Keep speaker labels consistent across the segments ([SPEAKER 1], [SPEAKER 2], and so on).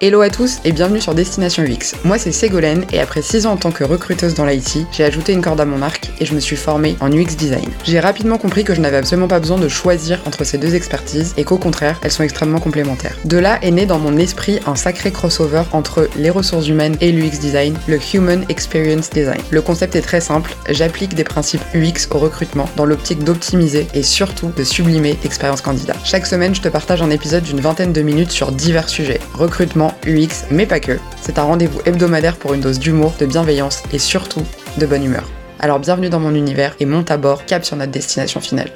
[SPEAKER 1] Hello à tous et bienvenue sur Destination UX. Moi c'est Ségolène et après 6 ans en tant que recruteuse dans l'IT, j'ai ajouté une corde à mon arc et je me suis formée en UX design. J'ai rapidement compris que je n'avais absolument pas besoin de choisir entre ces deux expertises et qu'au contraire, elles sont extrêmement complémentaires. De là est né dans mon esprit un sacré crossover entre les ressources humaines et l'UX design, le Human Experience Design. Le concept est très simple, j'applique des principes UX au recrutement dans l'optique d'optimiser et surtout de sublimer l'expérience candidat. Chaque semaine, je te partage un épisode d'une vingtaine de minutes sur divers sujets. Recrutement, UX, mais pas que. C'est un rendez-vous hebdomadaire pour une dose d'humour, de bienveillance et surtout de bonne humeur. Alors bienvenue dans mon univers et monte à bord, cap sur notre destination finale.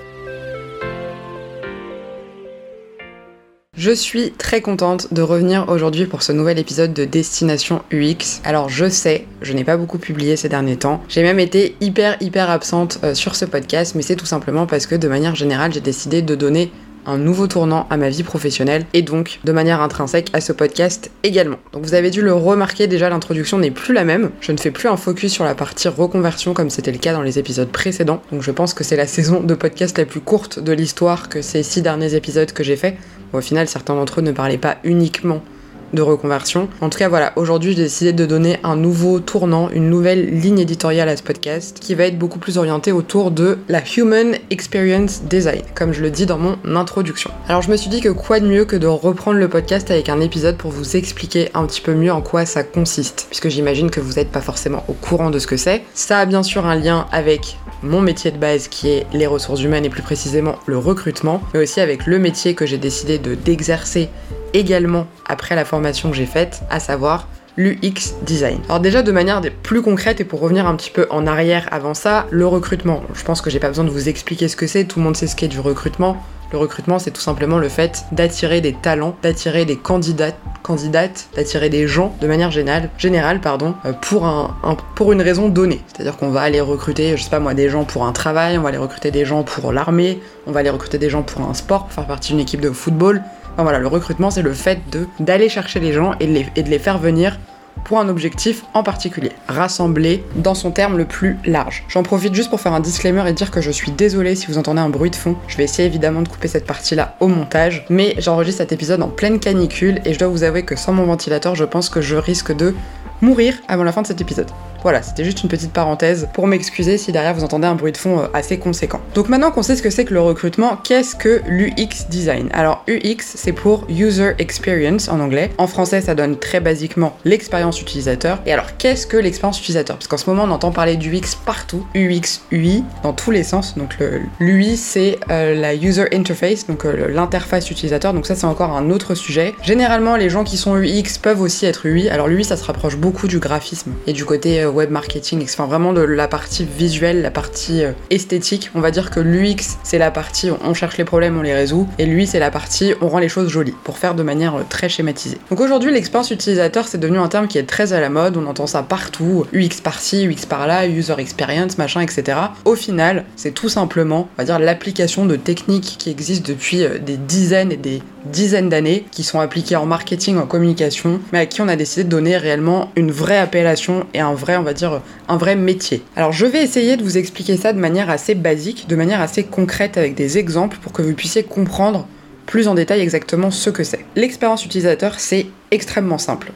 [SPEAKER 1] Je suis très contente de revenir aujourd'hui pour ce nouvel épisode de Destination UX. Alors je sais, je n'ai pas beaucoup publié ces derniers temps. J'ai même été hyper hyper absente euh, sur ce podcast, mais c'est tout simplement parce que de manière générale j'ai décidé de donner un nouveau tournant à ma vie professionnelle et donc de manière intrinsèque à ce podcast également. Donc vous avez dû le remarquer déjà, l'introduction n'est plus la même. Je ne fais plus un focus sur la partie reconversion comme c'était le cas dans les épisodes précédents. Donc je pense que c'est la saison de podcast la plus courte de l'histoire que ces six derniers épisodes que j'ai fait. au final, certains d'entre eux ne parlaient pas uniquement de reconversion. En tout cas, voilà, aujourd'hui, j'ai décidé de donner un nouveau tournant, une nouvelle ligne éditoriale à ce podcast qui va être beaucoup plus orientée autour de la Human Experience Design, comme je le dis dans mon introduction. Alors, je me suis dit que quoi de mieux que de reprendre le podcast avec un épisode pour vous expliquer un petit peu mieux en quoi ça consiste, puisque j'imagine que vous n'êtes pas forcément au courant de ce que c'est. Ça a bien sûr un lien avec mon métier de base qui est les ressources humaines et plus précisément le recrutement, mais aussi avec le métier que j'ai décidé de d'exercer également après la formation que j'ai faite, à savoir l'UX design. Alors déjà de manière plus concrète et pour revenir un petit peu en arrière avant ça, le recrutement. Je pense que j'ai pas besoin de vous expliquer ce que c'est, tout le monde sait ce qu'est du recrutement. Le recrutement, c'est tout simplement le fait d'attirer des talents, d'attirer des candidats, candidates, d'attirer des gens de manière générale, générale pardon, euh, pour, un, pour une raison donnée. C'est-à-dire qu'on va aller recruter, je sais pas moi, des gens pour un travail, on va aller recruter des gens pour l'armée, on va aller recruter des gens pour un sport, pour faire partie d'une équipe de football, voilà, le recrutement, c'est le fait d'aller chercher les gens et de les, et de les faire venir pour un objectif en particulier, rassembler dans son terme le plus large. J'en profite juste pour faire un disclaimer et dire que je suis désolée si vous entendez un bruit de fond. Je vais essayer évidemment de couper cette partie-là au montage, mais j'enregistre cet épisode en pleine canicule et je dois vous avouer que sans mon ventilateur, je pense que je risque de mourir avant la fin de cet épisode. Voilà, c'était juste une petite parenthèse pour m'excuser si derrière vous entendez un bruit de fond euh, assez conséquent. Donc maintenant qu'on sait ce que c'est que le recrutement, qu'est-ce que l'UX design? Alors UX, c'est pour User Experience en anglais. En français, ça donne très basiquement l'expérience utilisateur. Et alors, qu'est-ce que l'expérience utilisateur? Parce qu'en ce moment, on entend parler d'UX partout, UX, UI, dans tous les sens. Donc l'UI, c'est euh, la User Interface, donc euh, l'interface utilisateur. Donc ça, c'est encore un autre sujet. Généralement, les gens qui sont UX peuvent aussi être UI. Alors l'UI, ça se rapproche beaucoup du graphisme et du côté web marketing, vraiment de la partie visuelle, la partie euh, esthétique. On va dire que l'UX, c'est la partie on cherche les problèmes, on les résout, et lui, c'est la partie on rend les choses jolies, pour faire de manière euh, très schématisée. Donc aujourd'hui, l'expérience utilisateur, c'est devenu un terme qui est très à la mode, on entend ça partout, UX par-ci, UX par-là, user experience, machin, etc. Au final, c'est tout simplement, on dire, l'application de techniques qui existent depuis euh, des dizaines et des dizaines d'années, qui sont appliquées en marketing, en communication, mais à qui on a décidé de donner réellement une vraie appellation et un vrai, on va dire, un vrai métier. Alors je vais essayer de vous expliquer ça de manière assez basique, de manière assez concrète avec des exemples pour que vous puissiez comprendre plus en détail exactement ce que c'est. L'expérience utilisateur, c'est extrêmement simple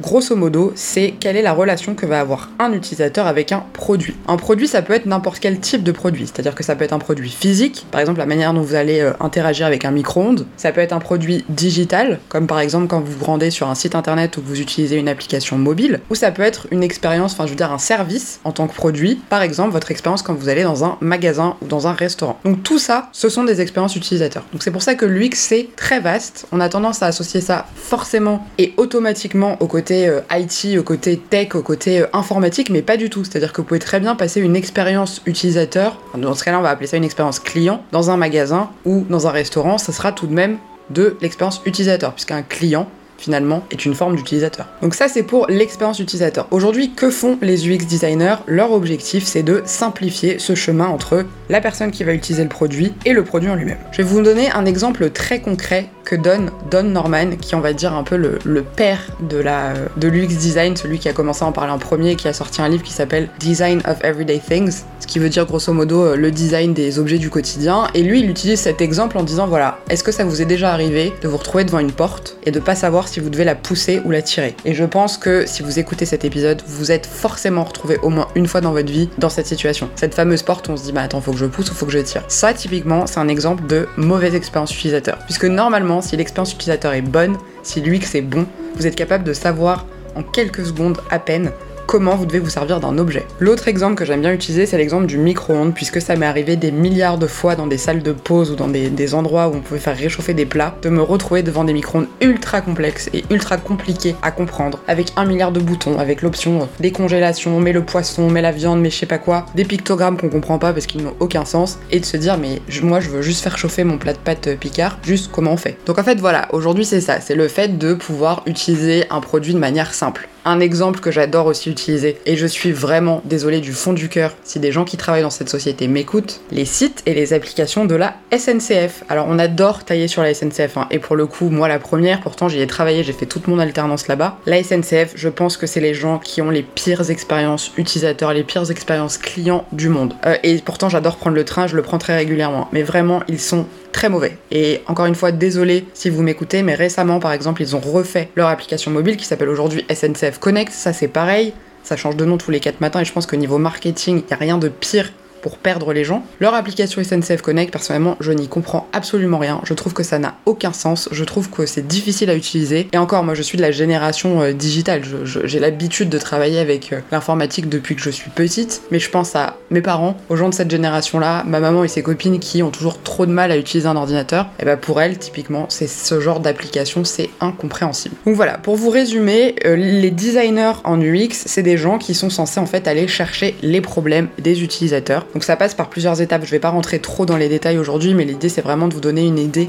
[SPEAKER 1] grosso modo, c'est quelle est la relation que va avoir un utilisateur avec un produit. Un produit, ça peut être n'importe quel type de produit, c'est-à-dire que ça peut être un produit physique, par exemple la manière dont vous allez euh, interagir avec un micro-ondes, ça peut être un produit digital, comme par exemple quand vous vous rendez sur un site internet ou vous utilisez une application mobile, ou ça peut être une expérience, enfin je veux dire un service en tant que produit, par exemple votre expérience quand vous allez dans un magasin ou dans un restaurant. Donc tout ça, ce sont des expériences utilisateurs. Donc c'est pour ça que l'UX c'est très vaste, on a tendance à associer ça forcément et automatiquement au côté euh, IT, au côté tech, au côté euh, informatique, mais pas du tout. C'est-à-dire que vous pouvez très bien passer une expérience utilisateur, dans ce cas-là on va appeler ça une expérience client, dans un magasin ou dans un restaurant, ça sera tout de même de l'expérience utilisateur, puisqu'un client finalement, est une forme d'utilisateur. Donc ça, c'est pour l'expérience utilisateur. Aujourd'hui, que font les UX designers? Leur objectif, c'est de simplifier ce chemin entre la personne qui va utiliser le produit et le produit en lui-même. Je vais vous donner un exemple très concret que donne Don Norman, qui on va dire un peu le, père de la de l'UX design, celui qui a commencé à en parler en premier, qui a sorti un livre qui s'appelle Design of Everyday Things, ce qui veut dire grosso modo euh, le design des objets du quotidien. Et lui, il utilise cet exemple en disant voilà, est-ce que ça vous est déjà arrivé de vous retrouver devant une porte et de pas savoir si vous devez la pousser ou la tirer. Et je pense que si vous écoutez cet épisode, vous êtes forcément retrouvé au moins une fois dans votre vie dans cette situation. Cette fameuse porte où on se dit bah attends, faut que je pousse ou faut que je tire. Ça typiquement, c'est un exemple de mauvaise expérience utilisateur. Puisque normalement, si l'expérience utilisateur est bonne, si l'UX est bon, vous êtes capable de savoir en quelques secondes à peine comment vous devez vous servir d'un objet. L'autre exemple que j'aime bien utiliser, c'est l'exemple du micro-ondes, puisque ça m'est arrivé des milliards de fois dans des salles de pause ou dans des, endroits où on pouvait faire réchauffer des plats, de me retrouver devant des micro-ondes ultra complexes et ultra compliqués à comprendre, avec un milliard de boutons, avec l'option euh, décongélation, mais le poisson, mais la viande, mais je sais pas quoi, des pictogrammes qu'on comprend pas parce qu'ils n'ont aucun sens, et de se dire mais moi je veux juste faire chauffer mon plat de pâtes euh, Picard, juste comment on fait. Donc en fait voilà, aujourd'hui c'est ça, c'est le fait de pouvoir utiliser un produit de manière simple. Un exemple que j'adore aussi utiliser, et je suis vraiment désolée du fond du cœur si des gens qui travaillent dans cette société m'écoutent, les sites et les applications de la SNCF. Alors on adore tailler sur la SNCF, hein, et pour le coup, moi la première, pourtant j'y ai travaillé, j'ai fait toute mon alternance là-bas. La SNCF, je pense que c'est les gens qui ont les pires expériences utilisateurs, les pires expériences clients du monde. Euh, et pourtant j'adore prendre le train, je le prends très régulièrement, mais vraiment ils sont très mauvais. Et encore une fois, désolé si vous m'écoutez, mais récemment, par exemple, ils ont refait leur application mobile qui s'appelle aujourd'hui SNCF Connect. Ça, c'est pareil. Ça change de nom tous les 4 matins et je pense qu'au niveau marketing, il n'y a rien de pire perdre les gens. Leur application SNCF Connect, personnellement, je n'y comprends absolument rien. Je trouve que ça n'a aucun sens. Je trouve que c'est difficile à utiliser. Et encore, moi, je suis de la génération euh, digitale. J'ai l'habitude de travailler avec euh, l'informatique depuis que je suis petite. Mais je pense à mes parents, aux gens de cette génération-là, ma maman et ses copines qui ont toujours trop de mal à utiliser un ordinateur. Et bah pour elles, typiquement, c'est ce genre d'application, c'est incompréhensible. Donc voilà, pour vous résumer, euh, les designers en UX, c'est des gens qui sont censés en fait aller chercher les problèmes des utilisateurs donc ça passe par plusieurs étapes. Je vais pas rentrer trop dans les détails aujourd'hui, mais l'idée c'est vraiment de vous donner une idée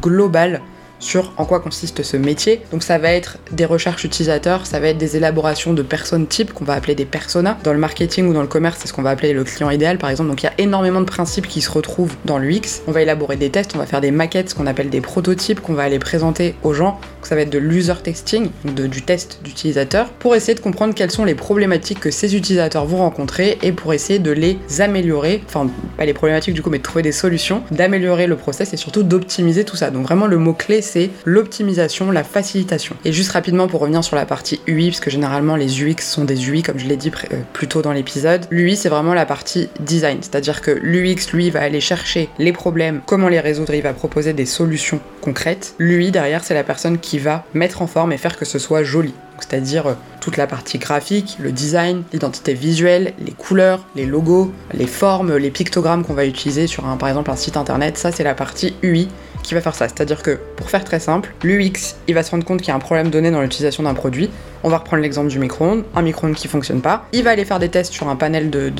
[SPEAKER 1] globale sur en quoi consiste ce métier. Donc ça va être des recherches utilisateurs, ça va être des élaborations de personnes types qu'on va appeler des personas. Dans le marketing ou dans le commerce, c'est ce qu'on va appeler le client idéal par exemple. Donc il y a énormément de principes qui se retrouvent dans l'UX. On va élaborer des tests, on va faire des maquettes, ce qu'on appelle des prototypes qu'on va aller présenter aux gens. Donc ça va être de l'user testing, de, du test d'utilisateur, pour essayer de comprendre quelles sont les problématiques que ces utilisateurs vont rencontrer et pour essayer de les améliorer, enfin pas les problématiques du coup, mais de trouver des solutions, d'améliorer le process et surtout d'optimiser tout ça. Donc vraiment le mot clé c'est l'optimisation, la facilitation. Et juste rapidement pour revenir sur la partie UI, parce que généralement les UX sont des UI, comme je l'ai dit euh, plus tôt dans l'épisode, l'UI c'est vraiment la partie design, c'est-à-dire que l'UX lui va aller chercher les problèmes, comment les résoudre, il va proposer des solutions concrètes. L'UI derrière c'est la personne qui va mettre en forme et faire que ce soit joli c'est-à-dire euh, toute la partie graphique, le design, l'identité visuelle, les couleurs, les logos, les formes, les pictogrammes qu'on va utiliser sur un, par exemple un site internet, ça c'est la partie UI qui va faire ça. C'est-à-dire que, pour faire très simple, l'UX, il va se rendre compte qu'il y a un problème donné dans l'utilisation d'un produit. On va reprendre l'exemple du micro-ondes, un micro-ondes qui fonctionne pas. Il va aller faire des tests sur un panel de,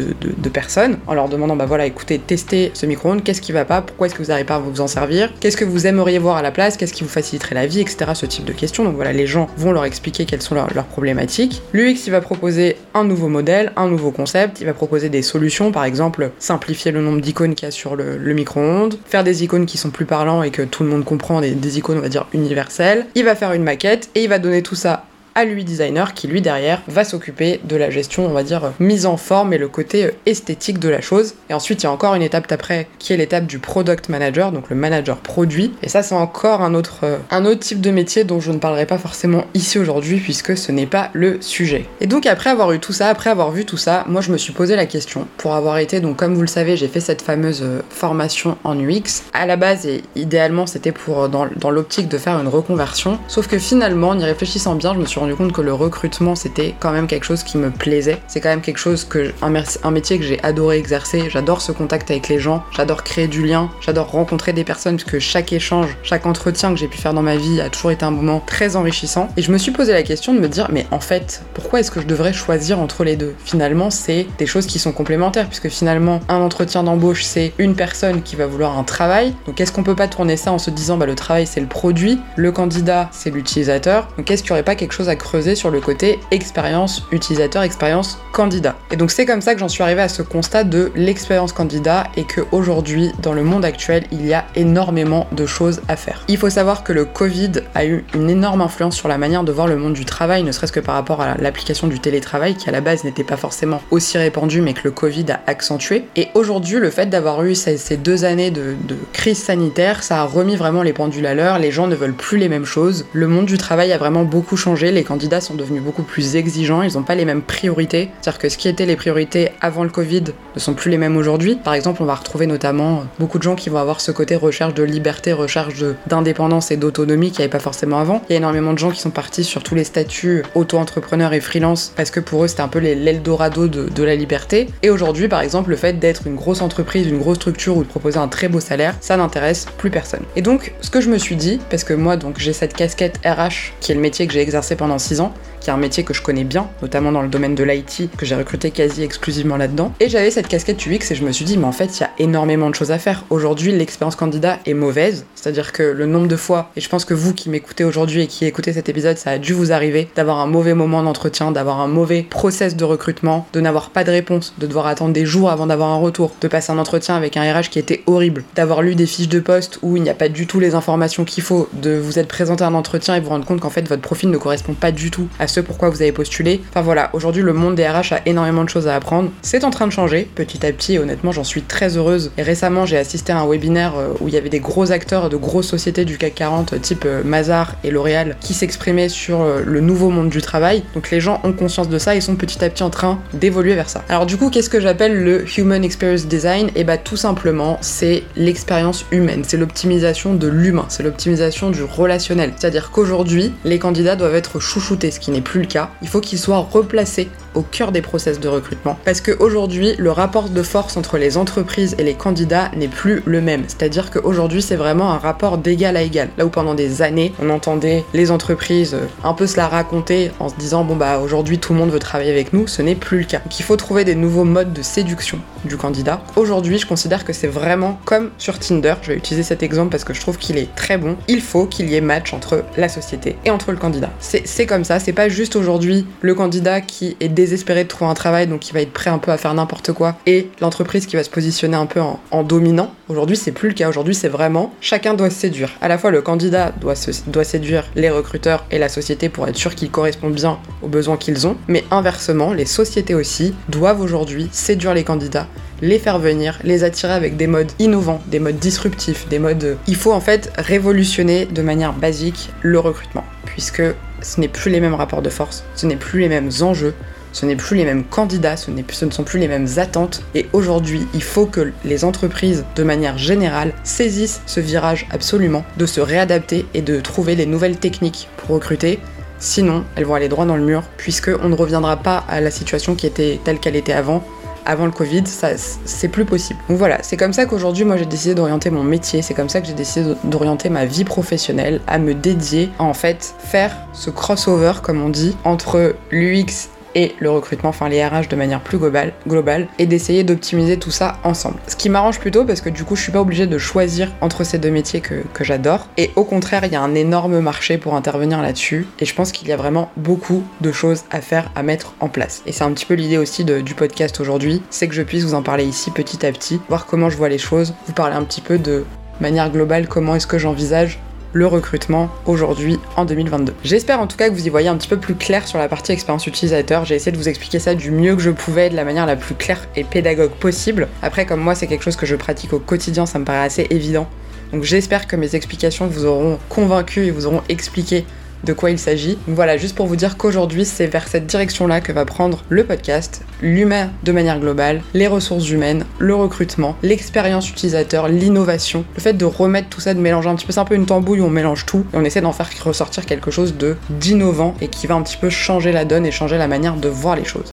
[SPEAKER 1] personnes en leur demandant, bah voilà, écoutez, testez ce micro-ondes, qu'est-ce qui va pas, pourquoi est-ce que vous n'arrivez pas à vous en servir, qu'est-ce que vous aimeriez voir à la place, qu'est-ce qui vous faciliterait la vie, etc. Ce type de questions. Donc voilà, les gens vont leur expliquer quelles sont leurs, problématiques. L'UX, il va proposer un nouveau modèle, un nouveau concept, il va proposer des solutions, par exemple, simplifier le nombre d'icônes qu'il y a sur le, micro-ondes, faire des icônes qui sont plus parlants et que tout le monde comprend, des, des icônes, on va dire, universelles. Il va faire une maquette et il va donner tout ça à lui designer qui lui derrière va s'occuper de la gestion, on va dire, mise en forme et le côté euh, esthétique de la chose. Et ensuite, il y a encore une étape d'après qui est l'étape du product manager, donc le manager produit. Et ça, c'est encore un autre, euh, un autre type de métier dont je ne parlerai pas forcément ici aujourd'hui puisque ce n'est pas le sujet. Et donc, après avoir eu tout ça, après avoir vu tout ça, moi, je me suis posé la question pour avoir été, donc, comme vous le savez, j'ai fait cette fameuse euh, formation en UX. À la base, et idéalement, c'était pour, dans, dans l'optique de faire une reconversion. Sauf que finalement, en y réfléchissant bien, je me suis rendu compte que le recrutement c'était quand même quelque chose qui me plaisait. C'est quand même quelque chose que un, métier que j'ai adoré exercer. J'adore ce contact avec les gens, j'adore créer du lien, j'adore rencontrer des personnes parce que chaque échange, chaque entretien que j'ai pu faire dans ma vie a toujours été un moment très enrichissant. Et je me suis posé la question de me dire mais en fait pourquoi est-ce que je devrais choisir entre les deux? Finalement c'est des choses qui sont complémentaires puisque finalement un entretien d'embauche c'est une personne qui va vouloir un travail. Donc est-ce qu'on peut pas tourner ça en se disant bah le travail c'est le produit, le candidat c'est l'utilisateur? Donc est-ce qu'il n'y aurait pas quelque chose à creuser sur le côté expérience utilisateur, expérience candidat. Et donc c'est comme ça que j'en suis arrivée à ce constat de l'expérience candidat et que aujourd'hui, dans le monde actuel, il y a énormément de choses à faire. Il faut savoir que le Covid a eu une énorme influence sur la manière de voir le monde du travail, ne serait-ce que par rapport à l'application du télétravail qui à la base n'était pas forcément aussi répandu mais que le Covid a accentué. Et aujourd'hui, le fait d'avoir eu ces, deux années de, crise sanitaire, ça a remis vraiment les pendules à l'heure, les gens ne veulent plus les mêmes choses, le monde du travail a vraiment beaucoup changé, candidats sont devenus beaucoup plus exigeants, ils n'ont pas les mêmes priorités, c'est-à-dire que ce qui était les priorités avant le Covid ne sont plus les mêmes aujourd'hui. Par exemple, on va retrouver notamment beaucoup de gens qui vont avoir ce côté recherche de liberté, recherche d'indépendance et d'autonomie qu'il n'y avait pas forcément avant. Il y a énormément de gens qui sont partis sur tous les statuts auto-entrepreneurs et freelance parce que pour eux c'était un peu l'Eldorado de, de la liberté. Et aujourd'hui, par exemple, le fait d'être une grosse entreprise, une grosse structure ou de proposer un très beau salaire, ça n'intéresse plus personne. Et donc, ce que je me suis dit, parce que moi, donc, j'ai cette casquette RH qui est le métier que j'ai exercé pendant 6 ans, qui est un métier que je connais bien, notamment dans le domaine de l'IT, que j'ai recruté quasi exclusivement là-dedans. Et j'avais cette casquette UX et je me suis dit, mais en fait, il y a énormément de choses à faire. Aujourd'hui, l'expérience candidat est mauvaise, c'est-à-dire que le nombre de fois, et je pense que vous qui m'écoutez aujourd'hui et qui écoutez cet épisode, ça a dû vous arriver d'avoir un mauvais moment d'entretien, d'avoir un mauvais process de recrutement, de n'avoir pas de réponse, de devoir attendre des jours avant d'avoir un retour, de passer un entretien avec un RH qui était horrible, d'avoir lu des fiches de poste où il n'y a pas du tout les informations qu'il faut, de vous être présenté à un entretien et vous rendre compte qu'en fait votre profil ne correspond pas du tout à ce pourquoi vous avez postulé. Enfin voilà, aujourd'hui le monde des RH a énormément de choses à apprendre. C'est en train de changer petit à petit et honnêtement j'en suis très heureuse. Et récemment j'ai assisté à un webinaire euh, où il y avait des gros acteurs de grosses sociétés du CAC 40 type euh, Mazar et L'Oréal qui s'exprimaient sur euh, le nouveau monde du travail. Donc les gens ont conscience de ça et sont petit à petit en train d'évoluer vers ça. Alors du coup qu'est-ce que j'appelle le Human Experience Design? Et eh bah tout simplement c'est l'expérience humaine, c'est l'optimisation de l'humain, c'est l'optimisation du relationnel. C'est-à-dire qu'aujourd'hui les candidats doivent être chouchoutés, ce qui plus le cas. Il faut qu'ils soient replacés au cœur des process de recrutement. Parce qu'aujourd'hui, le rapport de force entre les entreprises et les candidats n'est plus le même. C'est-à-dire qu'aujourd'hui, c'est vraiment un rapport d'égal à égal. Là où pendant des années, on entendait les entreprises euh, un peu se la raconter en se disant bon bah aujourd'hui tout le monde veut travailler avec nous, ce n'est plus le cas. Donc il faut trouver des nouveaux modes de séduction du candidat. Aujourd'hui, je considère que c'est vraiment comme sur Tinder. Je vais utiliser cet exemple parce que je trouve qu'il est très bon. Il faut qu'il y ait match entre la société et entre le candidat. C'est comme ça, c'est pas juste aujourd'hui le candidat qui est désespéré de trouver un travail, donc qui va être prêt un peu à faire n'importe quoi, et l'entreprise qui va se positionner un peu en, dominant. Aujourd'hui, c'est plus le cas. Aujourd'hui, c'est vraiment chacun doit séduire. À la fois, le candidat doit, doit séduire les recruteurs et la société pour être sûr qu'ils correspondent bien aux besoins qu'ils ont, mais inversement, les sociétés aussi doivent aujourd'hui séduire les candidats les faire venir, les attirer avec des modes innovants, des modes disruptifs, des modes... Il faut en fait révolutionner de manière basique le recrutement, puisque ce n'est plus les mêmes rapports de force, ce n'est plus les mêmes enjeux, ce n'est plus les mêmes candidats, ce, ne sont plus les mêmes attentes. Et aujourd'hui, il faut que les entreprises, de manière générale, saisissent ce virage absolument, de se réadapter et de trouver les nouvelles techniques pour recruter. Sinon, elles vont aller droit dans le mur, puisque on ne reviendra pas à la situation qui était telle qu'elle était avant, avant le Covid, ça c'est plus possible. Donc voilà, c'est comme ça qu'aujourd'hui moi j'ai décidé d'orienter mon métier, c'est comme ça que j'ai décidé d'orienter ma vie professionnelle, à me dédier à en fait faire ce crossover comme on dit entre l'UX et le recrutement, enfin les RH de manière plus globale, et d'essayer d'optimiser tout ça ensemble. Ce qui m'arrange plutôt parce que du coup je suis pas obligée de choisir entre ces deux métiers que, que j'adore. Et au contraire, il y a un énorme marché pour intervenir là-dessus et je pense qu'il y a vraiment beaucoup de choses à faire, à mettre en place. Et c'est un petit peu l'idée aussi du podcast aujourd'hui, c'est que je puisse vous en parler ici petit à petit, voir comment je vois les choses, vous parler un petit peu de manière globale comment est-ce que j'envisage le recrutement aujourd'hui en 2022. J'espère en tout cas que vous y voyez un petit peu plus clair sur la partie expérience utilisateur. J'ai essayé de vous expliquer ça du mieux que je pouvais, de la manière la plus claire et pédagogue possible. Après, comme moi, c'est quelque chose que je pratique au quotidien, ça me paraît assez évident. Donc j'espère que mes explications vous auront convaincu et vous auront expliqué de quoi il s'agit. Voilà, juste pour vous dire qu'aujourd'hui, c'est vers cette direction-là que va prendre le podcast, l'humain de manière globale, les ressources humaines, le recrutement, l'expérience utilisateur, l'innovation, le fait de remettre tout ça, de mélanger un petit peu, c'est un peu une tambouille où on mélange tout et on essaie d'en faire ressortir quelque chose de d'innovant et qui va un petit peu changer la donne et changer la manière de voir les choses.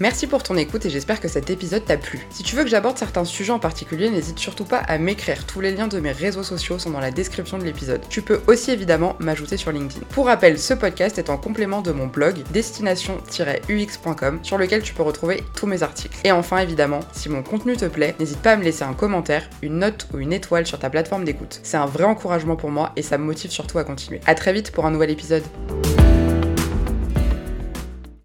[SPEAKER 1] Merci pour ton écoute et j'espère que cet épisode t'a plu. Si tu veux que j'aborde certains sujets en particulier, n'hésite surtout pas à m'écrire. Tous les liens de mes réseaux sociaux sont dans la description de l'épisode. Tu peux aussi évidemment m'ajouter sur LinkedIn. Pour rappel, ce podcast est en complément de mon blog destination-ux.com sur lequel tu peux retrouver tous mes articles. Et enfin évidemment, si mon contenu te plaît, n'hésite pas à me laisser un commentaire, une note ou une étoile sur ta plateforme d'écoute. C'est un vrai encouragement pour moi et ça me motive surtout à continuer. A très vite pour un nouvel épisode.